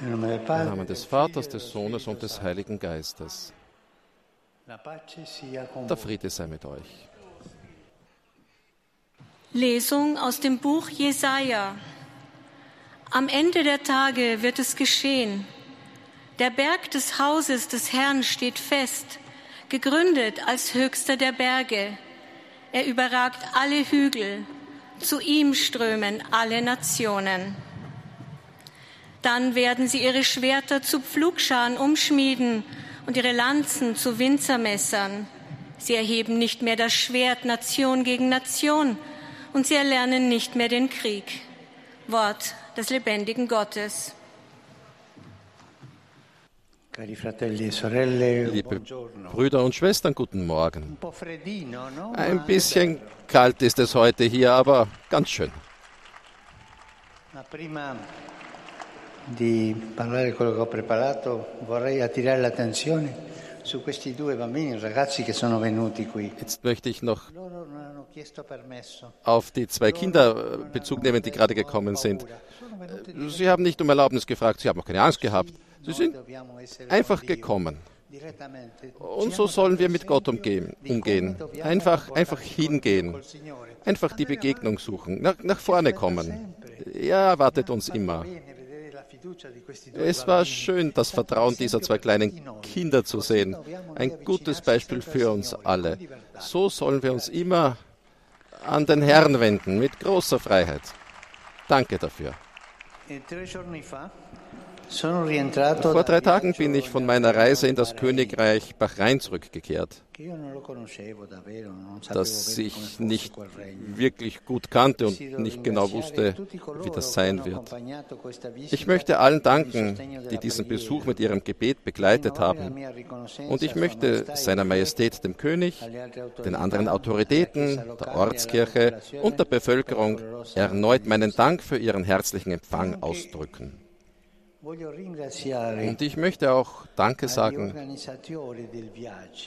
Im Namen des Vaters, des Sohnes und des Heiligen Geistes. Der Friede sei mit euch. Lesung aus dem Buch Jesaja. Am Ende der Tage wird es geschehen. Der Berg des Hauses des Herrn steht fest, gegründet als höchster der Berge. Er überragt alle Hügel. Zu ihm strömen alle Nationen. Dann werden sie ihre Schwerter zu Pflugscharen umschmieden und ihre Lanzen zu Winzermessern. Sie erheben nicht mehr das Schwert Nation gegen Nation und sie erlernen nicht mehr den Krieg. Wort des lebendigen Gottes. E Liebe Brüder und Schwestern, guten Morgen. Ein bisschen kalt ist es heute hier, aber ganz schön. Di parlare quello che ho preparato, vorrei attirare l'attenzione su questi due bambini, ragazzi che sono venuti qui. Jetzt möchte ich noch auf die zwei Kinder Bezug nehmen, die gerade gekommen sind. Sie haben nicht um Erlaubnis gefragt, sie haben auch keine Angst gehabt. Sie sind einfach gekommen. Und so sollen wir mit Gott umgehen. umgehen. Einfach, einfach hingehen. Einfach die Begegnung suchen. Nach, nach vorne kommen. Er erwartet uns immer. Es war schön, das Vertrauen dieser zwei kleinen Kinder zu sehen. Ein gutes Beispiel für uns alle. So sollen wir uns immer an den Herrn wenden, mit großer Freiheit. Danke dafür. Vor drei Tagen bin ich von meiner Reise in das Königreich Bahrain zurückgekehrt, das ich nicht wirklich gut kannte und nicht genau wusste, wie das sein wird. Ich möchte allen danken, die diesen Besuch mit ihrem Gebet begleitet haben. Und ich möchte seiner Majestät dem König, den anderen Autoritäten, der Ortskirche und der Bevölkerung erneut meinen Dank für ihren herzlichen Empfang ausdrücken. Und ich möchte auch Danke sagen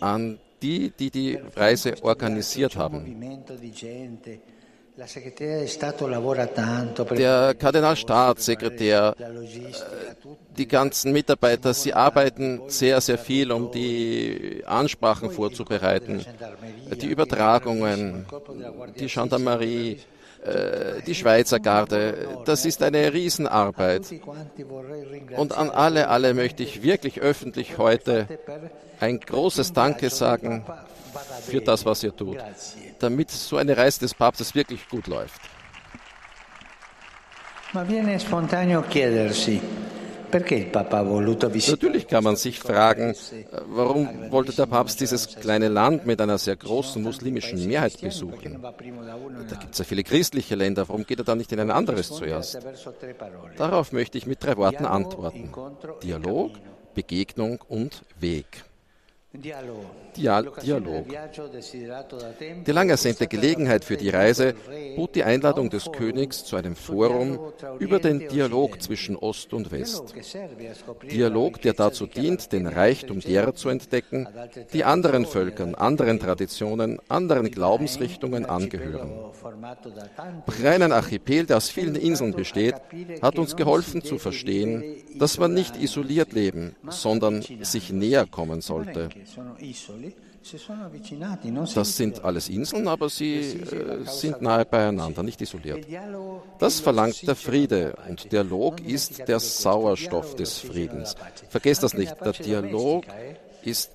an die, die die Reise organisiert haben. Der Kardinalstaatssekretär, äh, die ganzen Mitarbeiter, sie arbeiten sehr, sehr viel, um die Ansprachen vorzubereiten, die Übertragungen, die Gendarmerie, die Schweizer Garde. Das ist eine Riesenarbeit. Und an alle, alle möchte ich wirklich öffentlich heute ein großes Danke sagen für das, was ihr tut, damit so eine Reise des Papstes wirklich gut läuft. Natürlich kann man sich fragen, warum wollte der Papst dieses kleine Land mit einer sehr großen muslimischen Mehrheit besuchen? Da gibt es ja viele christliche Länder, warum geht er dann nicht in ein anderes zuerst? Darauf möchte ich mit drei Worten antworten. Dialog, Begegnung und Weg. Dialog. Die lang ersehnte Gelegenheit für die Reise bot die Einladung des Königs zu einem Forum über den Dialog zwischen Ost und West. Dialog, der dazu dient, den Reichtum derer zu entdecken, die anderen Völkern, anderen Traditionen, anderen Glaubensrichtungen angehören. Bahrain, ein Archipel, der aus vielen Inseln besteht, hat uns geholfen zu verstehen, dass man nicht isoliert leben, sondern sich näher kommen sollte. Das sind alles Inseln, aber sie äh, sind nahe beieinander, nicht isoliert. Das verlangt der Friede und Dialog ist der Sauerstoff des Friedens. Vergesst das nicht, der Dialog ist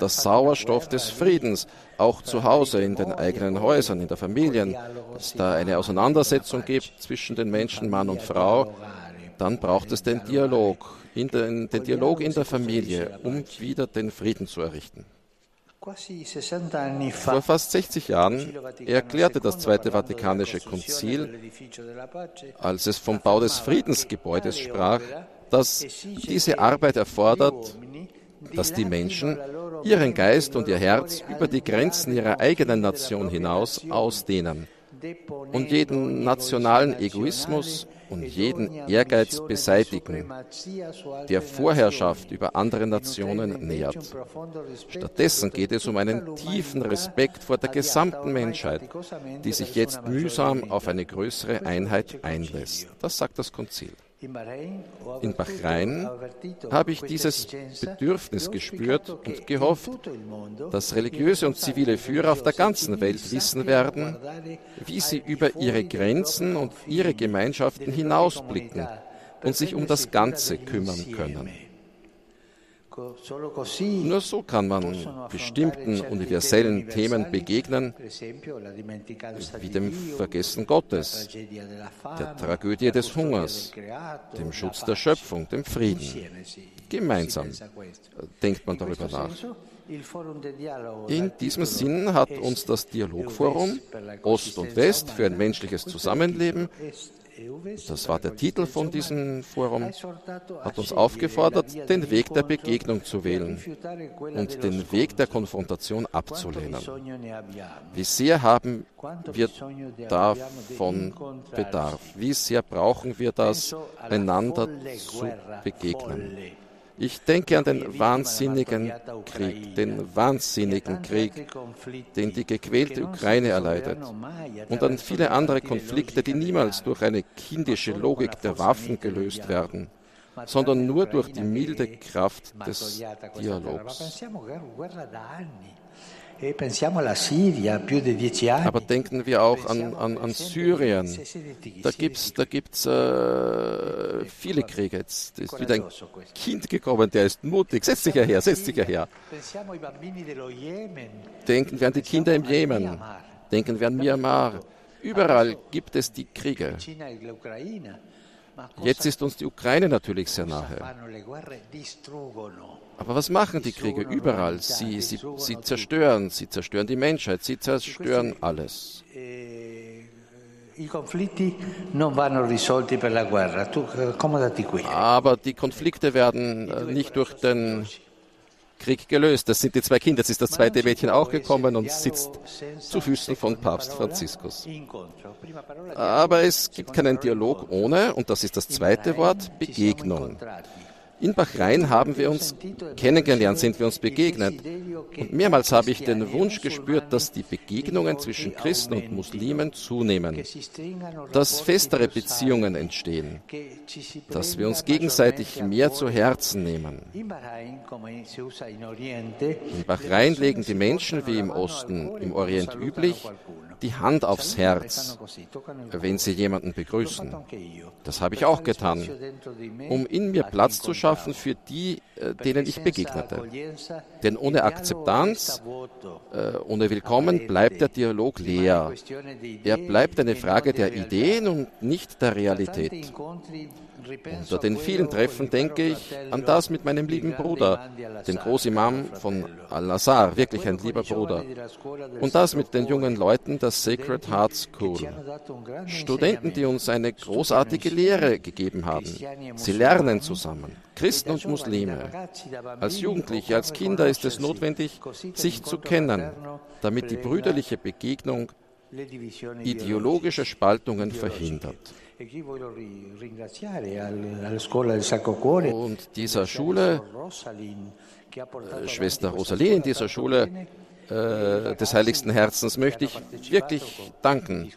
der Sauerstoff des Friedens, auch zu Hause, in den eigenen Häusern, in der Familien. Dass es da eine Auseinandersetzung gibt zwischen den Menschen, Mann und Frau, dann braucht es den Dialog, den, den Dialog in der Familie, um wieder den Frieden zu errichten. Vor fast 60 Jahren erklärte das Zweite Vatikanische Konzil, als es vom Bau des Friedensgebäudes sprach, dass diese Arbeit erfordert, dass die Menschen ihren Geist und ihr Herz über die Grenzen ihrer eigenen Nation hinaus ausdehnen und jeden nationalen Egoismus und jeden Ehrgeiz beseitigen, der Vorherrschaft über andere Nationen nähert. Stattdessen geht es um einen tiefen Respekt vor der gesamten Menschheit, die sich jetzt mühsam auf eine größere Einheit einlässt. Das sagt das Konzil. In Bahrain habe ich dieses Bedürfnis gespürt und gehofft, dass religiöse und zivile Führer auf der ganzen Welt wissen werden, wie sie über ihre Grenzen und ihre Gemeinschaften hinausblicken und sich um das Ganze kümmern können. Nur so kann man bestimmten universellen Themen begegnen, wie dem Vergessen Gottes, der Tragödie des Hungers, dem Schutz der Schöpfung, dem Frieden. Gemeinsam denkt man darüber nach. In diesem Sinn hat uns das Dialogforum Ost und West für ein menschliches Zusammenleben das war der Titel von diesem Forum, hat uns aufgefordert, den Weg der Begegnung zu wählen und den Weg der Konfrontation abzulehnen. Wie sehr haben wir davon Bedarf? Wie sehr brauchen wir das, einander zu begegnen? Ich denke an den wahnsinnigen Krieg, den wahnsinnigen Krieg, den die gequälte Ukraine erleidet und an viele andere Konflikte, die niemals durch eine kindische Logik der Waffen gelöst werden, sondern nur durch die milde Kraft des Dialogs. E Aber denken wir auch an, an, an Syrien. Da gibt es da gibt's, äh, viele Kriege. Jetzt ist wieder ein Kind gekommen, der ist mutig. Setz dich her, setz dich her. Denken wir an die Kinder im Jemen. Denken wir an Myanmar. Überall gibt es die Kriege. Jetzt ist uns die Ukraine natürlich sehr nahe. Aber was machen die Kriege überall? Sie, sie, sie zerstören, sie zerstören die Menschheit, sie zerstören alles. Aber die Konflikte werden äh, nicht durch den Krieg gelöst. Das sind die zwei Kinder. Jetzt ist das zweite Mädchen auch gekommen und sitzt zu Füßen von Papst Franziskus. Aber es gibt keinen Dialog ohne, und das ist das zweite Wort, Begegnung. In Bahrain haben wir uns kennengelernt, sind wir uns begegnet. Und mehrmals habe ich den Wunsch gespürt, dass die Begegnungen zwischen Christen und Muslimen zunehmen, dass festere Beziehungen entstehen, dass wir uns gegenseitig mehr zu Herzen nehmen. In Bahrain legen die Menschen wie im Osten, im Orient üblich, die Hand aufs Herz, wenn sie jemanden begrüßen. Das habe ich auch getan, um in mir Platz zu schaffen für die, äh, denen ich begegnete. Denn ohne Akzeptanz, äh, ohne Willkommen bleibt der Dialog leer. Er bleibt eine Frage der Ideen und nicht der Realität. Unter den vielen Treffen denke ich an das mit meinem lieben Bruder, den Großimam von Al-Azhar, wirklich ein lieber Bruder. Und das mit den jungen Leuten der Sacred Heart School. Studenten, die uns eine großartige Lehre gegeben haben. Sie lernen zusammen, Christen und Muslime. Als Jugendliche, als Kinder ist es notwendig, sich zu kennen, damit die brüderliche Begegnung ideologische Spaltungen verhindert. Und dieser Schule, äh, Schwester Rosalie in dieser Schule des Heiligsten Herzens möchte ich wirklich danken.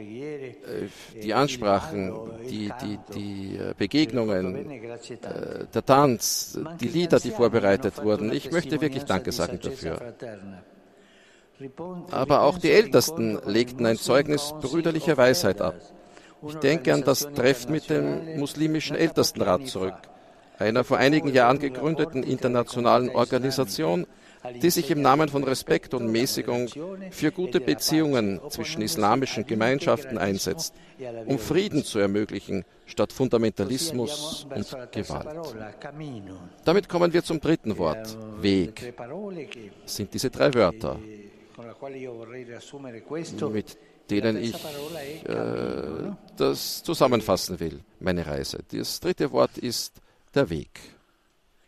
Äh, die Ansprachen, die, die, die äh, Begegnungen, äh, der Tanz, die Lieder, die vorbereitet wurden. Ich möchte wirklich Danke sagen dafür. Aber auch die Ältesten legten ein Zeugnis brüderlicher Weisheit ab. Ich denke an das Treffen mit dem muslimischen Ältestenrat zurück, einer vor einigen Jahren gegründeten internationalen Organisation, die sich im Namen von Respekt und Mäßigung für gute Beziehungen zwischen islamischen Gemeinschaften einsetzt, um Frieden zu ermöglichen statt Fundamentalismus und Gewalt. Damit kommen wir zum dritten Wort, Weg. Das sind diese drei Wörter, mit denen ich äh, das zusammenfassen will, meine Reise. Das dritte Wort ist der Weg.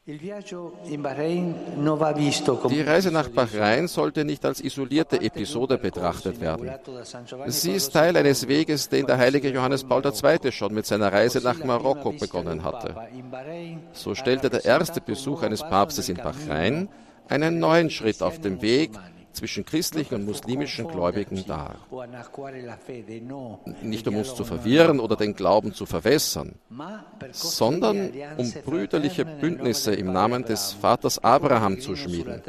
Die Reise nach Bahrain sollte nicht als isolierte Episode betrachtet werden. Sie ist Teil eines Weges, den der heilige Johannes Paul II. schon mit seiner Reise nach Marokko begonnen hatte. So stellte der erste Besuch eines Papstes in Bahrain einen neuen Schritt auf dem Weg zwischen christlichen und muslimischen Gläubigen dar. Nicht um uns zu verwirren oder den Glauben zu verwässern, sondern um brüderliche Bündnisse im Namen des Vaters Abraham zu schmieden,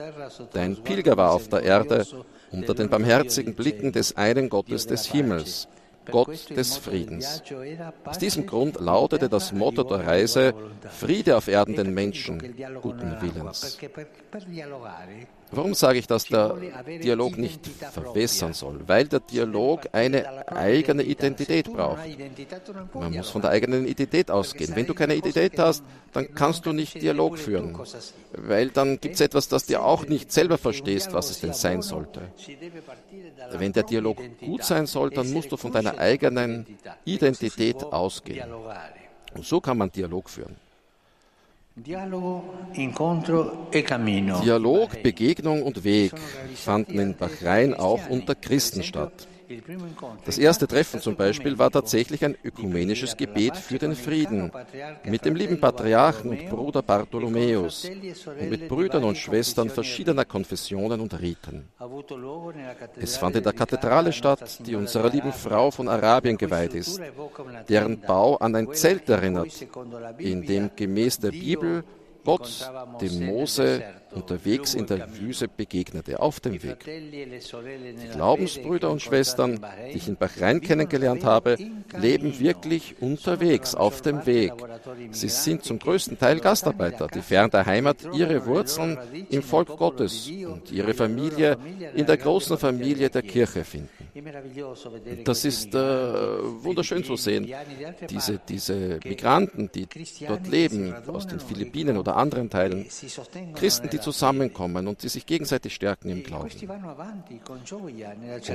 der ein Pilger war auf der Erde unter den barmherzigen Blicken des einen Gottes des Himmels Gott des Friedens. Aus diesem Grund lautete das Motto der Reise Friede auf Erden den Menschen guten Willens. Warum sage ich, dass der Dialog nicht verwässern soll? Weil der Dialog eine eigene Identität braucht. Man muss von der eigenen Identität ausgehen. Wenn du keine Identität hast, dann kannst du nicht Dialog führen. Weil dann gibt es etwas, das dir auch nicht selber verstehst, was es denn sein sollte. Wenn der Dialog gut sein soll, dann musst du von deiner eigenen Identität ausgehen. Und so kann man Dialog führen. Dialog, Begegnung und Weg fanden in Bahrain auch unter Christen statt. Das erste Treffen zum Beispiel war tatsächlich ein ökumenisches Gebet für den Frieden mit dem lieben Patriarchen und Bruder Bartholomäus und mit Brüdern und Schwestern verschiedener Konfessionen und Riten. Es fand in der Kathedrale statt, die unserer lieben Frau von Arabien geweiht ist, deren Bau an ein Zelt erinnert, in dem gemäß der Bibel Gott dem Mose unterwegs in der Wüste begegnete, auf dem Weg. Die Glaubensbrüder und Schwestern, die ich in Bahrain kennengelernt habe, leben wirklich unterwegs, auf dem Weg. Sie sind zum größten Teil Gastarbeiter, die fern der Heimat ihre Wurzeln im Volk Gottes und ihre Familie in der großen Familie der Kirche finden. Das ist äh, wunderschön zu sehen. Diese, diese Migranten, die dort leben, aus den Philippinen oder anderen Teilen, Christen, die zusammenkommen und die sich gegenseitig stärken im Glauben.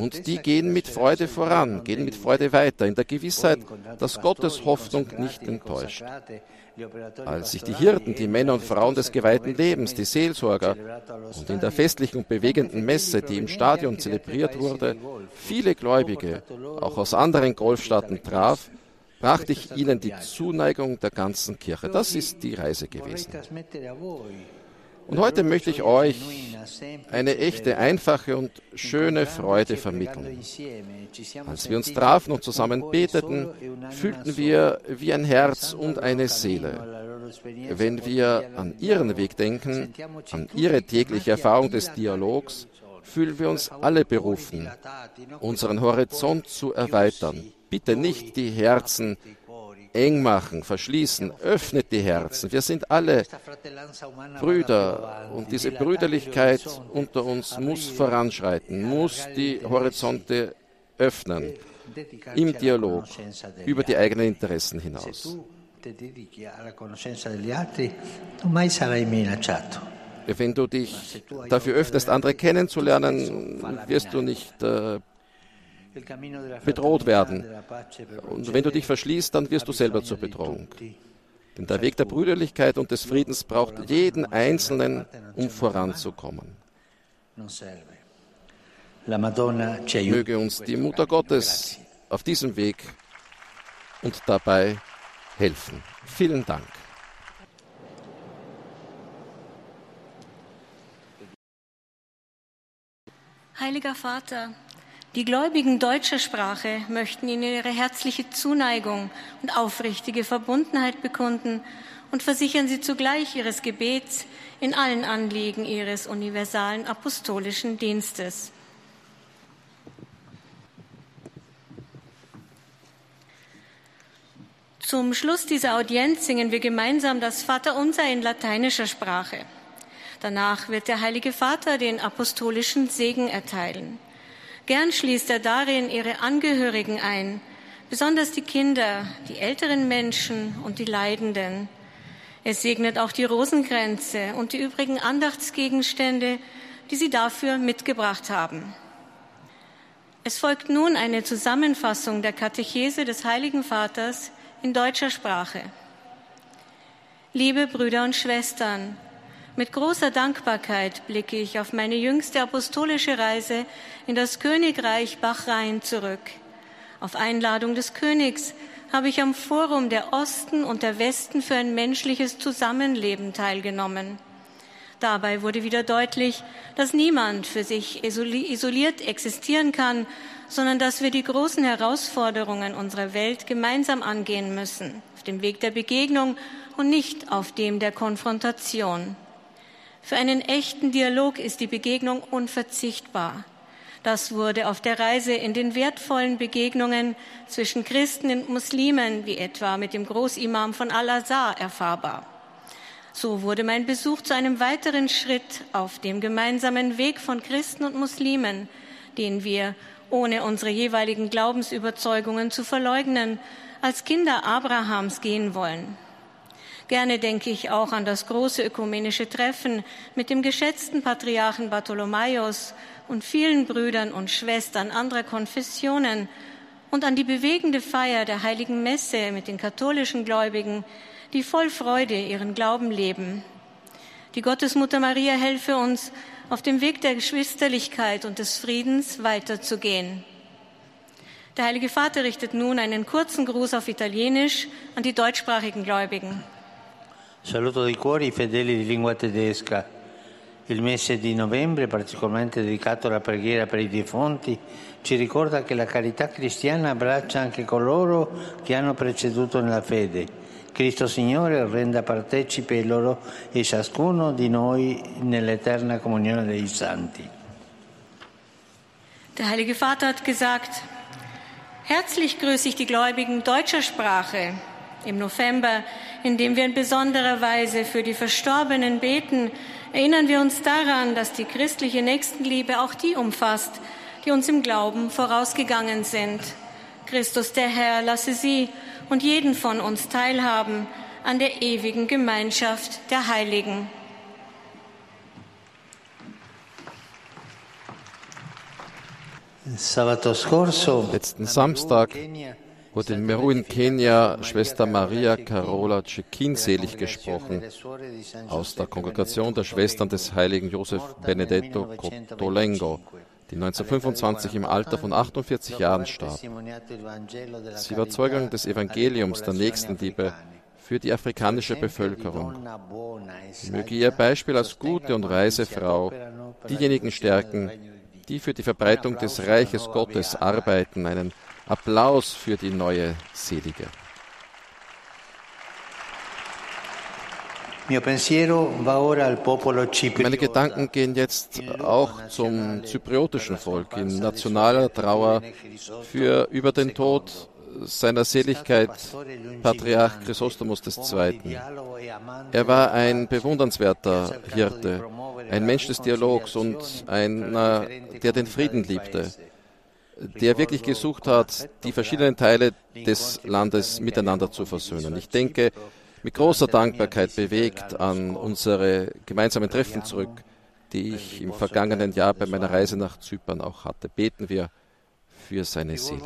Und die gehen mit Freude voran, gehen mit Freude weiter, in der Gewissheit, dass Gottes Hoffnung nicht enttäuscht. Als sich die Hirten, die Männer und Frauen des geweihten Lebens, die Seelsorger und in der festlichen und bewegenden Messe, die im Stadion zelebriert wurde, viele Gläubige, auch aus anderen Golfstaaten traf, brachte ich ihnen die Zuneigung der ganzen Kirche. Das ist die Reise gewesen. Und heute möchte ich euch eine echte, einfache und schöne Freude vermitteln. Als wir uns trafen und zusammen beteten, fühlten wir wie ein Herz und eine Seele. Wenn wir an ihren Weg denken, an ihre tägliche Erfahrung des Dialogs, fühlen wir uns alle berufen, unseren Horizont zu erweitern. Bitte nicht die Herzen eng machen, verschließen, öffnet die Herzen. Wir sind alle Brüder und diese Brüderlichkeit unter uns muss voranschreiten, muss die Horizonte öffnen im Dialog über die eigenen Interessen hinaus. Wenn du dich dafür öffnest, andere kennenzulernen, wirst du nicht äh, bedroht werden. Und wenn du dich verschließt, dann wirst du selber zur Bedrohung. Denn der Weg der Brüderlichkeit und des Friedens braucht jeden Einzelnen, um voranzukommen. Möge uns die Mutter Gottes auf diesem Weg und dabei helfen. Vielen Dank. Heiliger Vater, die Gläubigen deutscher Sprache möchten Ihnen ihre herzliche Zuneigung und aufrichtige Verbundenheit bekunden und versichern Sie zugleich Ihres Gebets in allen Anliegen Ihres universalen apostolischen Dienstes. Zum Schluss dieser Audienz singen wir gemeinsam das Vaterunser in lateinischer Sprache. Danach wird der Heilige Vater den apostolischen Segen erteilen. Gern schließt er darin ihre Angehörigen ein, besonders die Kinder, die älteren Menschen und die Leidenden. Er segnet auch die Rosenkränze und die übrigen Andachtsgegenstände, die sie dafür mitgebracht haben. Es folgt nun eine Zusammenfassung der Katechese des Heiligen Vaters in deutscher Sprache. Liebe Brüder und Schwestern, mit großer Dankbarkeit blicke ich auf meine jüngste apostolische Reise in das Königreich Bahrain zurück. Auf Einladung des Königs habe ich am Forum der Osten und der Westen für ein menschliches Zusammenleben teilgenommen. Dabei wurde wieder deutlich, dass niemand für sich isoliert existieren kann, sondern dass wir die großen Herausforderungen unserer Welt gemeinsam angehen müssen, auf dem Weg der Begegnung und nicht auf dem der Konfrontation. Für einen echten Dialog ist die Begegnung unverzichtbar. Das wurde auf der Reise in den wertvollen Begegnungen zwischen Christen und Muslimen, wie etwa mit dem Großimam von Al-Azhar, erfahrbar. So wurde mein Besuch zu einem weiteren Schritt auf dem gemeinsamen Weg von Christen und Muslimen, den wir, ohne unsere jeweiligen Glaubensüberzeugungen zu verleugnen, als Kinder Abrahams gehen wollen. Gerne denke ich auch an das große ökumenische Treffen mit dem geschätzten Patriarchen Bartholomäus und vielen Brüdern und Schwestern anderer Konfessionen und an die bewegende Feier der heiligen Messe mit den katholischen Gläubigen, die voll Freude ihren Glauben leben. Die Gottesmutter Maria helfe uns, auf dem Weg der Geschwisterlichkeit und des Friedens weiterzugehen. Der Heilige Vater richtet nun einen kurzen Gruß auf Italienisch an die deutschsprachigen Gläubigen. Saluto di cuore i fedeli di lingua tedesca. Il mese di novembre, particolarmente dedicato alla preghiera per i defunti, ci ricorda che la carità cristiana abbraccia anche coloro che hanno preceduto nella fede. Cristo Signore renda partecipe loro e ciascuno di noi nell'eterna comunione dei santi. Der Heilige Vater hat gesagt, herzlich grüße ich die Gläubigen deutscher Sprache im November indem wir in besonderer Weise für die Verstorbenen beten, erinnern wir uns daran, dass die christliche Nächstenliebe auch die umfasst, die uns im Glauben vorausgegangen sind. Christus der Herr lasse sie und jeden von uns teilhaben an der ewigen Gemeinschaft der Heiligen. Letzten Samstag wurde in Meru in Kenia Schwester Maria Carola Cekin selig gesprochen aus der Kongregation der Schwestern des heiligen Josef Benedetto Cotolengo, die 1925 im Alter von 48 Jahren starb. Sie war Zeugin des Evangeliums der Nächstenliebe für die afrikanische Bevölkerung. Möge ihr Beispiel als gute und weise Frau diejenigen stärken, die für die Verbreitung des Reiches Gottes arbeiten, einen Applaus für die neue Selige. Meine Gedanken gehen jetzt auch zum zypriotischen Volk in nationaler Trauer für über den Tod seiner Seligkeit Patriarch Chrysostomos II. Er war ein bewundernswerter Hirte, ein Mensch des Dialogs und einer, der den Frieden liebte der wirklich gesucht hat, die verschiedenen Teile des Landes miteinander zu versöhnen. Ich denke, mit großer Dankbarkeit bewegt an unsere gemeinsamen Treffen zurück, die ich im vergangenen Jahr bei meiner Reise nach Zypern auch hatte. Beten wir für seine Seele.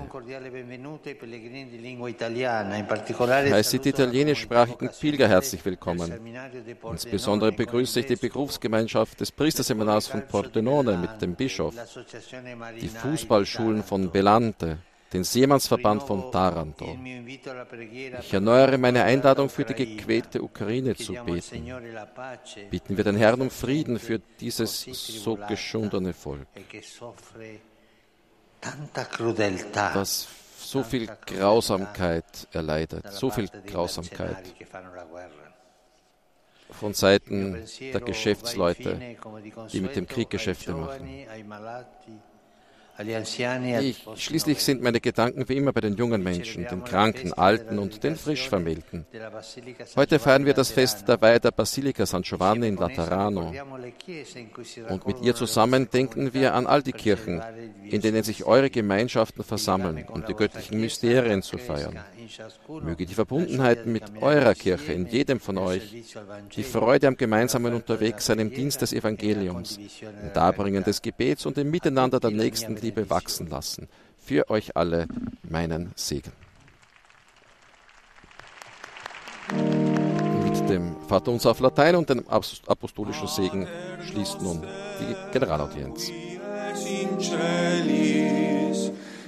Ich heiße die italienischsprachigen Pilger herzlich willkommen. Insbesondere begrüße ich die Berufsgemeinschaft des Priesterseminars von Pordenone mit dem Bischof, die Fußballschulen von Belante, den Seemannsverband von Taranto. Ich erneuere meine Einladung für die gequälte Ukraine zu beten. Bitten wir den Herrn um Frieden für dieses so geschundene Volk das so viel Grausamkeit erleidet, so viel Grausamkeit von Seiten der Geschäftsleute, die mit dem Krieg Geschäfte machen. Ich, schließlich sind meine Gedanken wie immer bei den jungen Menschen, den Kranken, Alten und den Frischvermählten. Heute feiern wir das Fest der Weihe der Basilika San Giovanni in Laterano. Und mit ihr zusammen denken wir an all die Kirchen, in denen sich eure Gemeinschaften versammeln, um die göttlichen Mysterien zu feiern. Möge die Verbundenheit mit eurer Kirche in jedem von euch, die Freude am gemeinsamen Unterwegssein im Dienst des Evangeliums, im Darbringen des Gebets und im Miteinander der Nächstenliebe wachsen lassen. Für euch alle meinen Segen. Mit dem Vaterunser auf Latein und dem apostolischen Segen schließt nun die Generalaudienz.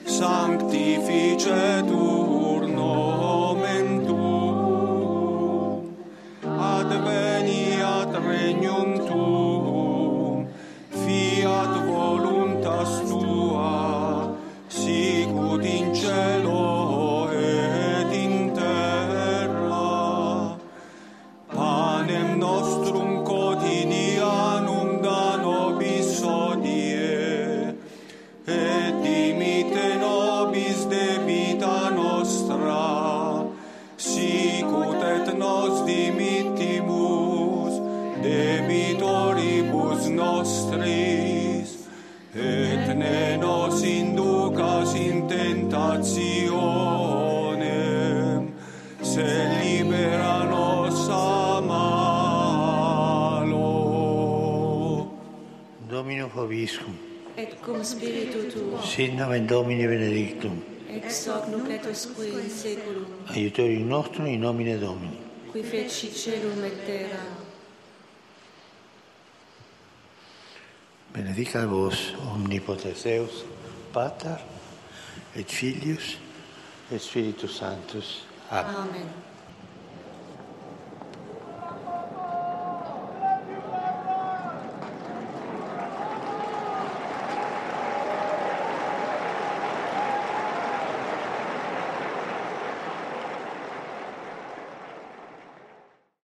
sanctificetur nomen 注定。et cum spiritu tuo. Sit nomen Domini benedictum. Ex hoc nunc et usque in saeculum. Aiutorium nostrum in nomine Domini. Qui feci celum et terra. Benedicat vos omnipotens Deus, Pater et Filius et Spiritus Sanctus. Amen. Amen.